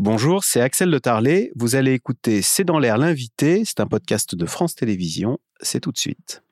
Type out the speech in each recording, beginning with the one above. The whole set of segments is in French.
Bonjour, c'est Axel de Tarlet. Vous allez écouter C'est dans l'air l'invité. C'est un podcast de France Télévisions. C'est tout de suite.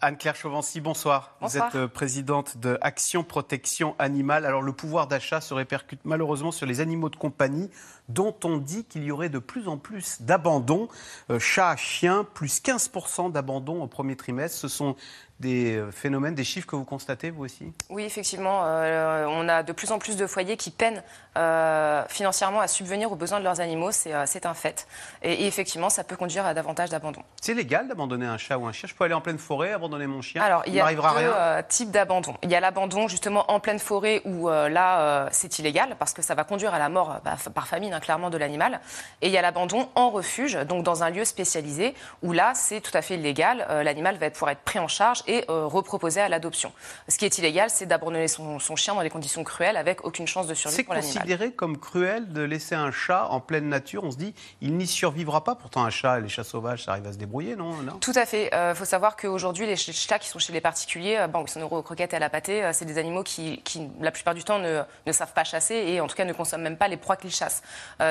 Anne-Claire Chauvency, bonsoir. bonsoir. Vous êtes euh, présidente de Action Protection Animale. Alors, le pouvoir d'achat se répercute malheureusement sur les animaux de compagnie, dont on dit qu'il y aurait de plus en plus d'abandon. Euh, chats, chiens, plus 15% d'abandon au premier trimestre. Ce sont des euh, phénomènes, des chiffres que vous constatez, vous aussi? Oui, effectivement. Euh, on a de plus en plus de foyers qui peinent euh, financièrement à subvenir aux besoins de leurs animaux. C'est euh, un fait. Et, et, effectivement, ça peut conduire à davantage d'abandon. C'est légal d'abandonner un chat ou un chien? Je peux aller en pleine forêt, abandonner mon chien? Alors, il y a deux types d'abandon. Il y a l'abandon justement en pleine forêt où là, c'est illégal parce que ça va conduire à la mort bah, par famine, hein, clairement, de l'animal. Et il y a l'abandon en refuge, donc dans un lieu spécialisé où là, c'est tout à fait illégal. l'animal va pouvoir être pris en charge et euh, reproposé à l'adoption. Ce qui est illégal, c'est d'abandonner son, son, chien dans des conditions cruelles avec aucune chance de survie pour l'animal. C'est considéré comme cruel de laisser un chat en pleine nature. On se dit, il n'y survivra pas. Pourtant, un chat, les chats sauvages, ça arrive à se débrouiller, non, non? Tout à fait. Il euh, faut savoir qu'aujourd'hui, les chats qui sont chez les particuliers, euh, bon, ils sont aux croquettes et à la pâtée, euh, c'est des animaux qui, qui, la plupart du temps, ne, ne, savent pas chasser et en tout cas ne consomment même pas les proies qu'ils chassent.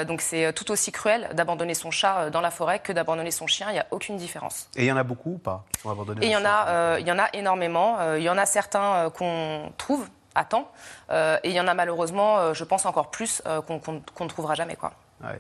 Donc c'est tout aussi cruel d'abandonner son chat dans la forêt que d'abandonner son chien. Il n'y a aucune différence. Et il y en a beaucoup ou pas qui sont abandonnés Et il y, en a, il y en a énormément. Il y en a certains qu'on trouve à temps. Euh, et il y en a malheureusement, euh, je pense encore plus, euh, qu'on qu ne trouvera jamais. Quoi.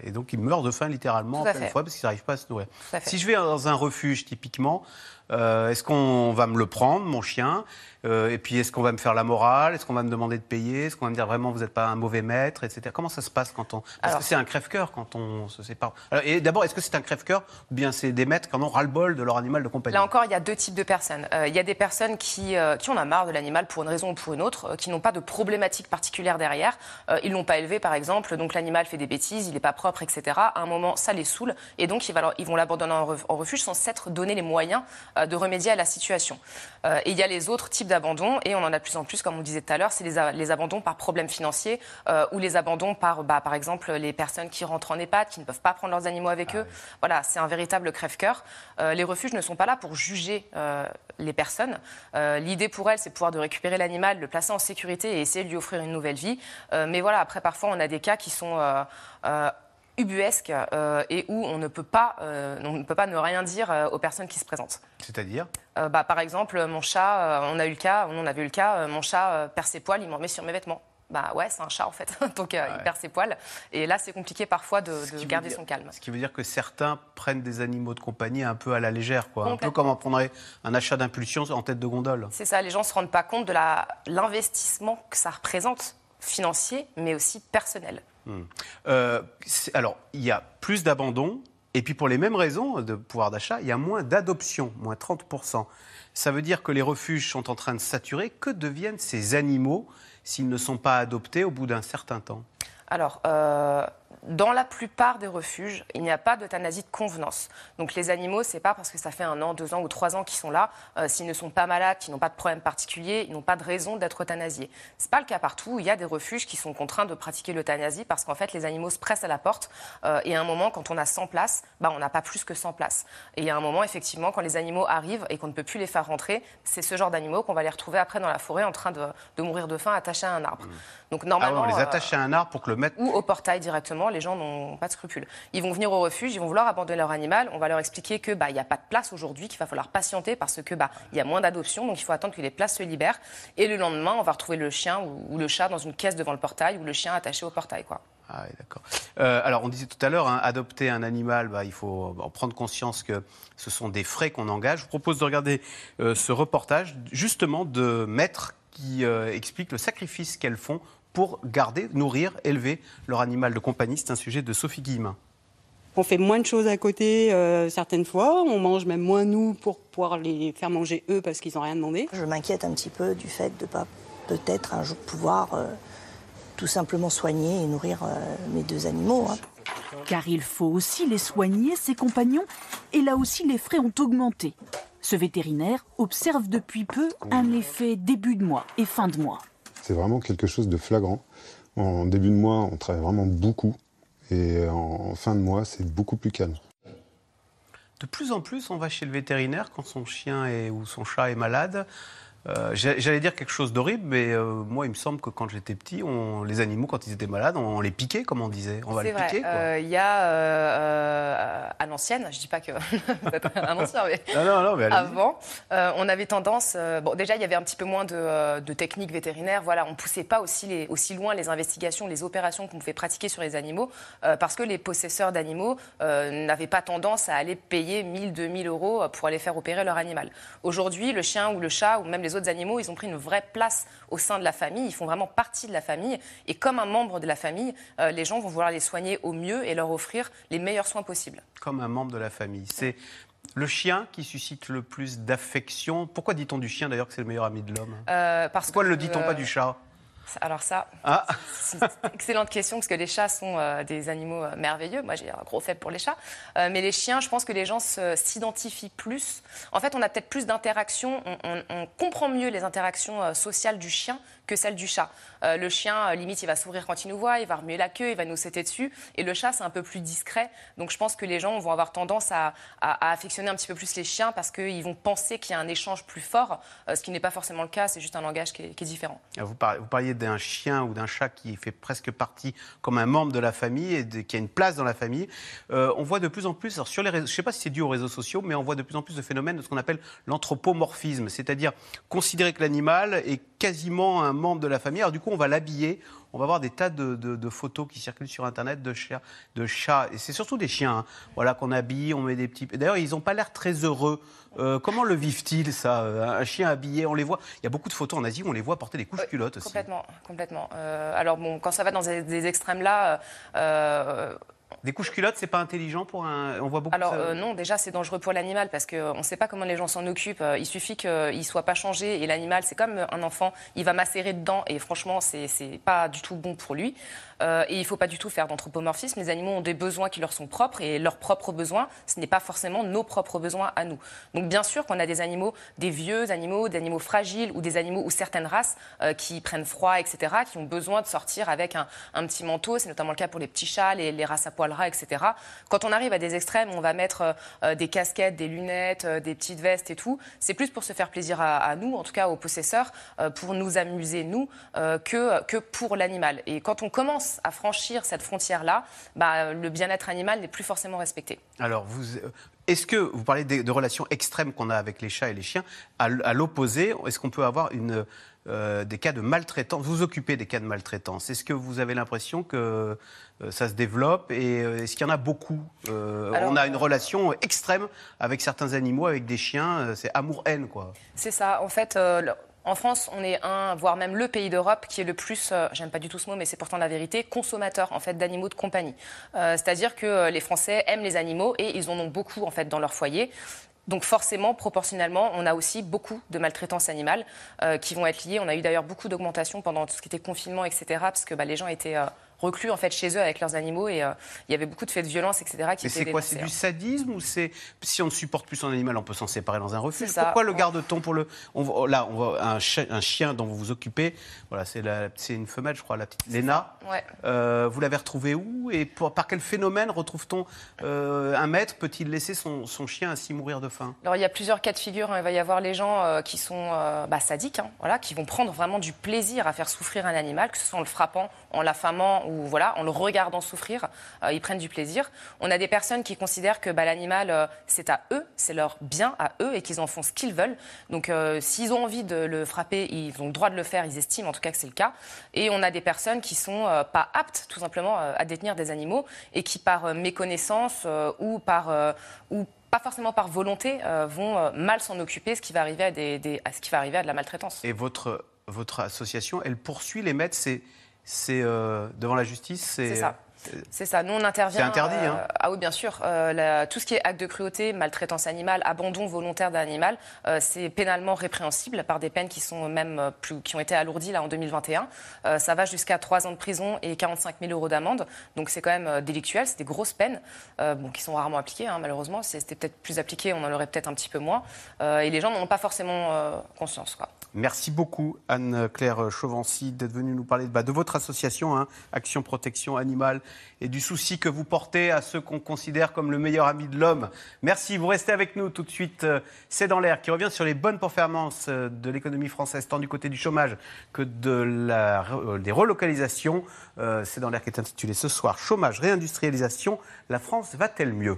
Et donc ils meurent de faim littéralement en pleine fois parce qu'ils n'arrivent pas à se nourrir. Si je vais dans un refuge typiquement, est-ce qu'on va me le prendre, mon chien euh, et puis, est-ce qu'on va me faire la morale Est-ce qu'on va me demander de payer Est-ce qu'on va me dire vraiment vous n'êtes pas un mauvais maître, etc. Comment ça se passe quand on Parce Alors, que c'est un crève-cœur quand on se sépare. Alors, et d'abord, est-ce que c'est un crève-cœur ou bien c'est des maîtres qui en ont ras-le-bol de leur animal de compagnie? Là encore, il y a deux types de personnes. Euh, il y a des personnes qui, euh, qui en ont marre de l'animal pour une raison ou pour une autre, euh, qui n'ont pas de problématique particulière derrière. Euh, ils l'ont pas élevé, par exemple, donc l'animal fait des bêtises, il n'est pas propre, etc. À un moment, ça les saoule et donc ils, vont l'abandonner en, refuge sans s'être donné les moyens de remédier à la situation. et il y a les autres types d'abandon et on en a de plus en plus, comme on disait tout à l'heure, c'est les, abandons par problèmes financiers euh, ou les abandons par, bah, par exemple, les personnes qui rentrent en EHPAD, qui ne peuvent pas prendre leurs animaux avec ah, eux. Oui. Voilà, c'est un véritable crève-cœur. Euh, les refuges ne sont pas là pour juger euh, les personnes. Euh, l'idée pour elles, c'est de pouvoir de récupérer l'animal, le placer en sécurité et essayer de lui offrir une nouvelle vie. Euh, mais voilà, après, parfois, on a des cas qui sont euh, ubuesque euh, et où on ne peut pas, euh, on ne peut pas ne rien dire euh, aux personnes qui se présentent. C'est-à-dire? Bah, Par exemple, mon chat, on a eu le cas, on avait eu le cas, mon chat perd ses poils, il m'en met sur mes vêtements. Bah ouais, c'est un chat en fait, donc ouais. il perd ses poils. Et là, c'est compliqué parfois de, de garder dire, son calme. Ce qui veut dire que certains prennent des animaux de compagnie un peu à la légère, quoi. Un peu comme on prendrait un achat d'impulsion en tête de gondole. C'est ça, les gens ne se rendent pas compte de l'investissement que ça représente, financier, mais aussi personnel. Euh, alors, il y a plus d'abandon, et puis pour les mêmes raisons de pouvoir d'achat, il y a moins d'adoption, moins 30%. Ça veut dire que les refuges sont en train de saturer. Que deviennent ces animaux s'ils ne sont pas adoptés au bout d'un certain temps? Alors, euh, dans la plupart des refuges, il n'y a pas d'euthanasie de convenance. Donc les animaux, c'est pas parce que ça fait un an, deux ans ou trois ans qu'ils sont là, euh, s'ils ne sont pas malades, qu'ils n'ont pas de problème particulier, ils n'ont pas de raison d'être euthanasiés. C'est pas le cas partout. Il y a des refuges qui sont contraints de pratiquer l'euthanasie parce qu'en fait les animaux se pressent à la porte euh, et à un moment, quand on a 100 places, bah, on n'a pas plus que 100 places. Et il y a un moment, effectivement, quand les animaux arrivent et qu'on ne peut plus les faire rentrer, c'est ce genre d'animaux qu'on va les retrouver après dans la forêt en train de, de mourir de faim attachés à un arbre. Mmh. Donc normalement, ah ouais, on les attache à un arbre pour que le mettre ou au portail directement. Les gens n'ont pas de scrupules. Ils vont venir au refuge, ils vont vouloir abandonner leur animal. On va leur expliquer que bah il n'y a pas de place aujourd'hui, qu'il va falloir patienter parce que bah il y a moins d'adoptions, donc il faut attendre que les places se libèrent. Et le lendemain, on va retrouver le chien ou, le chat dans une caisse devant le portail ou le chien attaché au portail, quoi. Ah d'accord. Euh, alors, on disait tout à l'heure, hein, adopter un animal, bah, il faut en prendre conscience que ce sont des frais qu'on engage. Je vous propose de regarder euh, ce reportage, justement, de maîtres qui euh, expliquent le sacrifice qu'elles font pour garder, nourrir, élever leur animal de compagnie. C'est un sujet de Sophie Guillemin. On fait moins de choses à côté euh, certaines fois, on mange même moins nous pour pouvoir les faire manger eux parce qu'ils n'ont rien demandé. Je m'inquiète un petit peu du fait de ne pas peut-être un jour pouvoir euh, tout simplement soigner et nourrir euh, mes deux animaux. Hein. Car il faut aussi les soigner, ses compagnons, et là aussi les frais ont augmenté. Ce vétérinaire observe depuis peu un effet début de mois et fin de mois. C'est vraiment quelque chose de flagrant. En début de mois, on travaille vraiment beaucoup. Et en fin de mois, c'est beaucoup plus calme. de plus en plus, on va chez le vétérinaire quand son chien ou son chat est malade. Euh, j'allais dire quelque chose d'horrible, mais euh, moi, il me semble que quand j'étais petit, on, les animaux, quand ils étaient malades, on, les piquait, comme on disait. On va les piquer. Euh, il y a à l'ancienne, je dis pas que un ancien, mais, non, non, mais avant, on avait tendance. bon, déjà, il y avait un petit peu moins de, de techniques vétérinaires. Voilà, on poussait pas aussi, les, aussi loin les investigations, les opérations qu'on pouvait pratiquer sur les animaux, parce que les possesseurs d'animaux n'avaient pas tendance à aller payer 1000, 2000 euros pour aller faire opérer leur animal. Aujourd'hui, le chien ou le chat ou même les autres animaux, ils ont pris une vraie place au sein de la famille, ils font vraiment partie de la famille. Et comme un membre de la famille, euh, les gens vont vouloir les soigner au mieux et leur offrir les meilleurs soins possibles. Comme un membre de la famille. C'est le chien qui suscite le plus d'affection. Pourquoi dit-on du chien d'ailleurs que c'est le meilleur ami de l'homme? Euh, Pourquoi ne le dit-on pas du chat? Alors ça, ah. c'est une excellente question parce que les chats sont euh, des animaux euh, merveilleux. Moi, j'ai un gros faible pour les chats. Euh, mais les chiens, je pense que les gens s'identifient plus. En fait, on a peut-être plus d'interactions. on, comprend mieux les interactions sociales du chien que celle du chat. Euh, le chien, euh, limite, il va sourire quand il nous voit, il va remuer la queue, il va nous sauter dessus. Et le chat, c'est un peu plus discret. Donc je pense que les gens vont avoir tendance à, affectionner un petit peu plus les chiens parce qu'ils vont penser qu'il y a un échange plus fort, euh, ce qui n'est pas forcément le cas, c'est juste un langage qui est, différent. Ah, vous, parliez, d'un chien ou d'un chat qui fait presque partie comme un membre de la famille et qui a une place dans la famille. on voit de plus en plus, sur les je ne sais pas si c'est dû aux réseaux sociaux, mais on voit de plus en plus de phénomènes de ce qu'on appelle l'anthropomorphisme, c'est-à-dire considérer que l'animal est quasiment un membre de la famille. Alors du coup, on va l'habiller. On va voir des tas de, photos qui circulent sur Internet de chats, de chats et c'est surtout des chiens. Hein. Voilà qu'on habille, on met des petits. D'ailleurs, ils n'ont pas l'air très heureux. Euh, comment le vivent-ils, ça Un chien habillé, on les voit. Il y a beaucoup de photos en Asie où on les voit porter des couches culottes aussi. Complètement, complètement. Euh, alors bon, quand ça va dans des, extrêmes là. Euh, des couches culottes, c'est pas intelligent pour un. On voit beaucoup. Alors euh, non, déjà c'est dangereux pour l'animal parce qu'on ne sait pas comment les gens s'en occupent. Euh, il suffit qu'il soit pas changé et l'animal, c'est comme un enfant, il va macérer dedans et franchement, c'est pas du tout bon pour lui. Euh, et il ne faut pas du tout faire d'anthropomorphisme. Les animaux ont des besoins qui leur sont propres et leurs propres besoins, ce n'est pas forcément nos propres besoins à nous. Donc bien sûr qu'on a des animaux, des vieux animaux, des animaux fragiles ou des animaux ou certaines races euh, qui prennent froid, etc., qui ont besoin de sortir avec un, petit manteau. C'est notamment le cas pour les petits chats, les, races à poil etc. Quand on arrive à des extrêmes, on va mettre euh, des casquettes, des lunettes, des petites vestes et tout. C'est plus pour se faire plaisir à, nous, en tout cas aux possesseurs, pour nous amuser nous, que, pour l'animal. Et quand on commence à franchir cette frontière-là, bah, le bien-être animal n'est plus forcément respecté. Alors, vous, euh, est-ce que, vous parlez de, relations extrêmes qu'on a avec les chats et les chiens, à, l'opposé, est-ce qu'on peut avoir une, euh, des cas de maltraitance, vous occupez des cas de maltraitance? Est-ce que vous avez l'impression que euh, ça se développe et est-ce qu'il y en a beaucoup On a une relation extrême avec certains animaux, avec des chiens, c'est amour-haine quoi. C'est ça, en fait en France, on est un, voire même le pays d'Europe qui est le plus, euh, j'aime pas du tout ce mot, mais c'est pourtant la vérité, consommateur en fait d'animaux de compagnie. Euh, c'est-à-dire que euh, les Français aiment les animaux et ils en ont beaucoup en fait dans leur foyer. Donc forcément, proportionnellement, on a aussi beaucoup de maltraitance animale qui vont être liées. On a eu d'ailleurs beaucoup d'augmentation pendant tout ce qui était confinement, etc., parce que bah, les gens étaient reclus en fait chez eux avec leurs animaux et euh, il y avait beaucoup de faits de violence, etc. Qui Mais c'est quoi C'est du sadisme ou c'est si on ne supporte plus son animal, on peut s'en séparer dans un refuge Pourquoi le garde-t-on pour le on, Là, on voit un, un, chien dont vous vous occupez. Voilà, c'est c'est une femelle, je crois, la petite Léna. Ouais. Euh, vous l'avez retrouvée où et par quel phénomène retrouve-t-on euh, un maître? Peut-il laisser son, son, chien ainsi mourir de faim? Alors il y a plusieurs cas de figure. Hein. Il va y avoir les gens qui sont bah, sadiques, hein, voilà, qui vont prendre vraiment du plaisir à faire souffrir un animal, que ce soit en le frappant, en l'affamant ou voilà, en le regardant souffrir, euh, ils prennent du plaisir. On a des personnes qui considèrent que bah, l'animal, euh, c'est à eux, c'est leur bien à eux et qu'ils en font ce qu'ils veulent. Donc euh, s'ils ont envie de le frapper, ils ont le droit de le faire, ils estiment en tout cas que c'est le cas. Et on a des personnes qui sont pas aptes tout simplement à détenir des animaux et qui par méconnaissance ou par... ou pas forcément par volonté, vont mal s'en occuper, ce qui va arriver à, ce qui va arriver à de la maltraitance. Et votre, votre association, elle poursuit les maîtres, c'est c'est euh, devant la justice. C'est ça. C'est ça. Nous, on intervient. C'est interdit. Hein. Euh, ah oui, bien sûr. Euh, tout ce qui est acte de cruauté, maltraitance animale, abandon volontaire d'un animal, c'est pénalement répréhensible par des peines qui sont même plus, qui ont été alourdies là en 2021. ça va jusqu'à 3 ans de prison et 45 000 euros d'amende. Donc c'est quand même délictuel. C'est des grosses peines, bon, qui sont rarement appliquées. Hein, malheureusement, si c'était peut-être plus appliqué, on en aurait peut-être un petit peu moins. et les gens n'en ont pas forcément conscience. Quoi. Merci beaucoup, Anne-Claire Chauvency, d'être venue nous parler bah, de votre association, hein, Action Protection Animale et du souci que vous portez à ceux qu'on considère comme le meilleur ami de l'homme. Merci, vous restez avec nous tout de suite. Euh, c'est dans l'air qui revient sur les bonnes performances euh, de l'économie française, tant du côté du chômage que de la, euh, des relocalisations. C'est dans l'air qui est intitulé ce soir Chômage, réindustrialisation, la France va-t-elle mieux?